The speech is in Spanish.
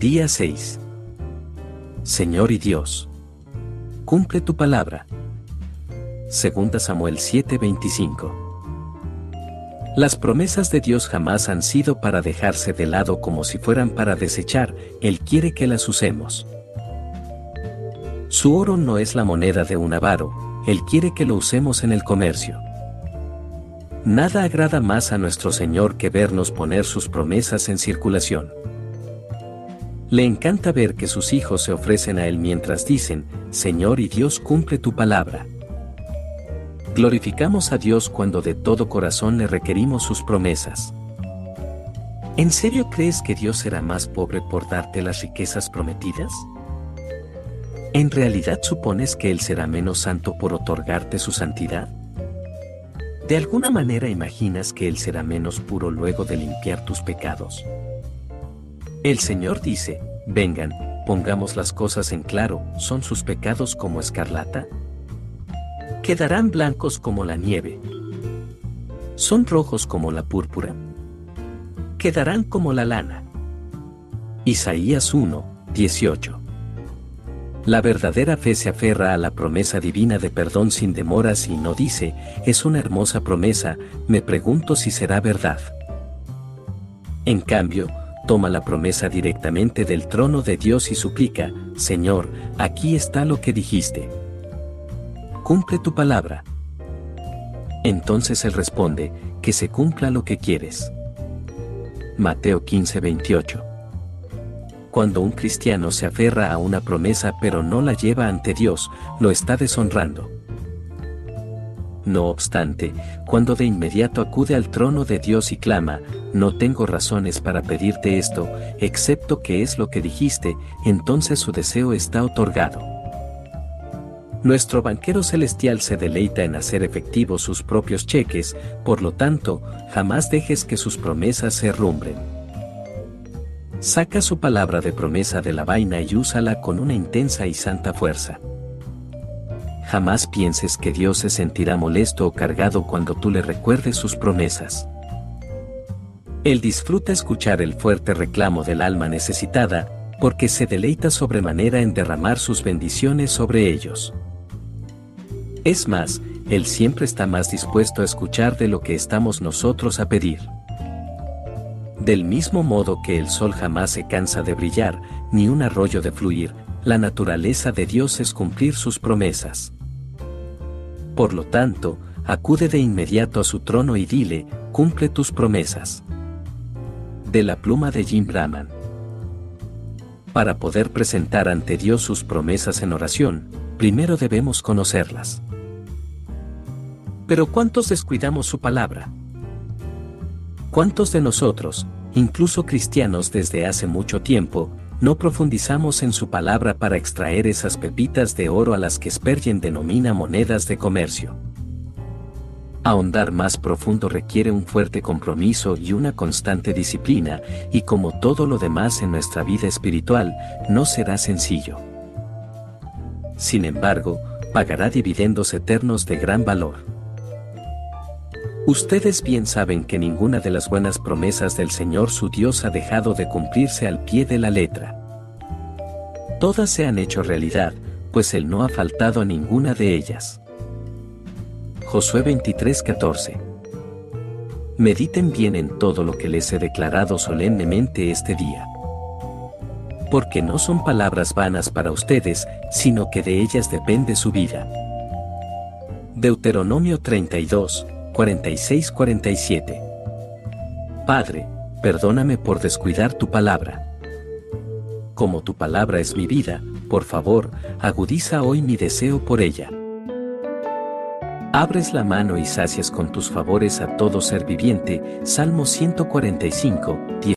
Día 6. Señor y Dios. Cumple tu palabra. Segunda Samuel 7:25. Las promesas de Dios jamás han sido para dejarse de lado como si fueran para desechar, Él quiere que las usemos. Su oro no es la moneda de un avaro, Él quiere que lo usemos en el comercio. Nada agrada más a nuestro Señor que vernos poner sus promesas en circulación. Le encanta ver que sus hijos se ofrecen a Él mientras dicen, Señor y Dios cumple tu palabra. Glorificamos a Dios cuando de todo corazón le requerimos sus promesas. ¿En serio crees que Dios será más pobre por darte las riquezas prometidas? ¿En realidad supones que Él será menos santo por otorgarte su santidad? ¿De alguna manera imaginas que Él será menos puro luego de limpiar tus pecados? El Señor dice, vengan, pongamos las cosas en claro, ¿son sus pecados como escarlata? Quedarán blancos como la nieve. ¿Son rojos como la púrpura? Quedarán como la lana. Isaías 1, 18 la verdadera fe se aferra a la promesa divina de perdón sin demoras y no dice, es una hermosa promesa, me pregunto si será verdad. En cambio, toma la promesa directamente del trono de Dios y suplica, Señor, aquí está lo que dijiste. Cumple tu palabra. Entonces él responde, que se cumpla lo que quieres. Mateo 15, 28 cuando un cristiano se aferra a una promesa pero no la lleva ante Dios, lo está deshonrando. No obstante, cuando de inmediato acude al trono de Dios y clama, no tengo razones para pedirte esto, excepto que es lo que dijiste, entonces su deseo está otorgado. Nuestro banquero celestial se deleita en hacer efectivos sus propios cheques, por lo tanto, jamás dejes que sus promesas se rumbren. Saca su palabra de promesa de la vaina y úsala con una intensa y santa fuerza. Jamás pienses que Dios se sentirá molesto o cargado cuando tú le recuerdes sus promesas. Él disfruta escuchar el fuerte reclamo del alma necesitada, porque se deleita sobremanera en derramar sus bendiciones sobre ellos. Es más, Él siempre está más dispuesto a escuchar de lo que estamos nosotros a pedir. Del mismo modo que el sol jamás se cansa de brillar, ni un arroyo de fluir, la naturaleza de Dios es cumplir sus promesas. Por lo tanto, acude de inmediato a su trono y dile, cumple tus promesas. De la pluma de Jim Brahman. Para poder presentar ante Dios sus promesas en oración, primero debemos conocerlas. Pero ¿cuántos descuidamos su palabra? ¿Cuántos de nosotros, incluso cristianos desde hace mucho tiempo, no profundizamos en su palabra para extraer esas pepitas de oro a las que Spurgeon denomina monedas de comercio? Ahondar más profundo requiere un fuerte compromiso y una constante disciplina, y como todo lo demás en nuestra vida espiritual, no será sencillo. Sin embargo, pagará dividendos eternos de gran valor. Ustedes bien saben que ninguna de las buenas promesas del Señor su Dios ha dejado de cumplirse al pie de la letra. Todas se han hecho realidad, pues Él no ha faltado a ninguna de ellas. Josué 23:14 Mediten bien en todo lo que les he declarado solemnemente este día. Porque no son palabras vanas para ustedes, sino que de ellas depende su vida. Deuteronomio 32, 46-47. Padre, perdóname por descuidar tu palabra. Como tu palabra es mi vida, por favor, agudiza hoy mi deseo por ella. Abres la mano y sacias con tus favores a todo ser viviente. Salmo 145, 10.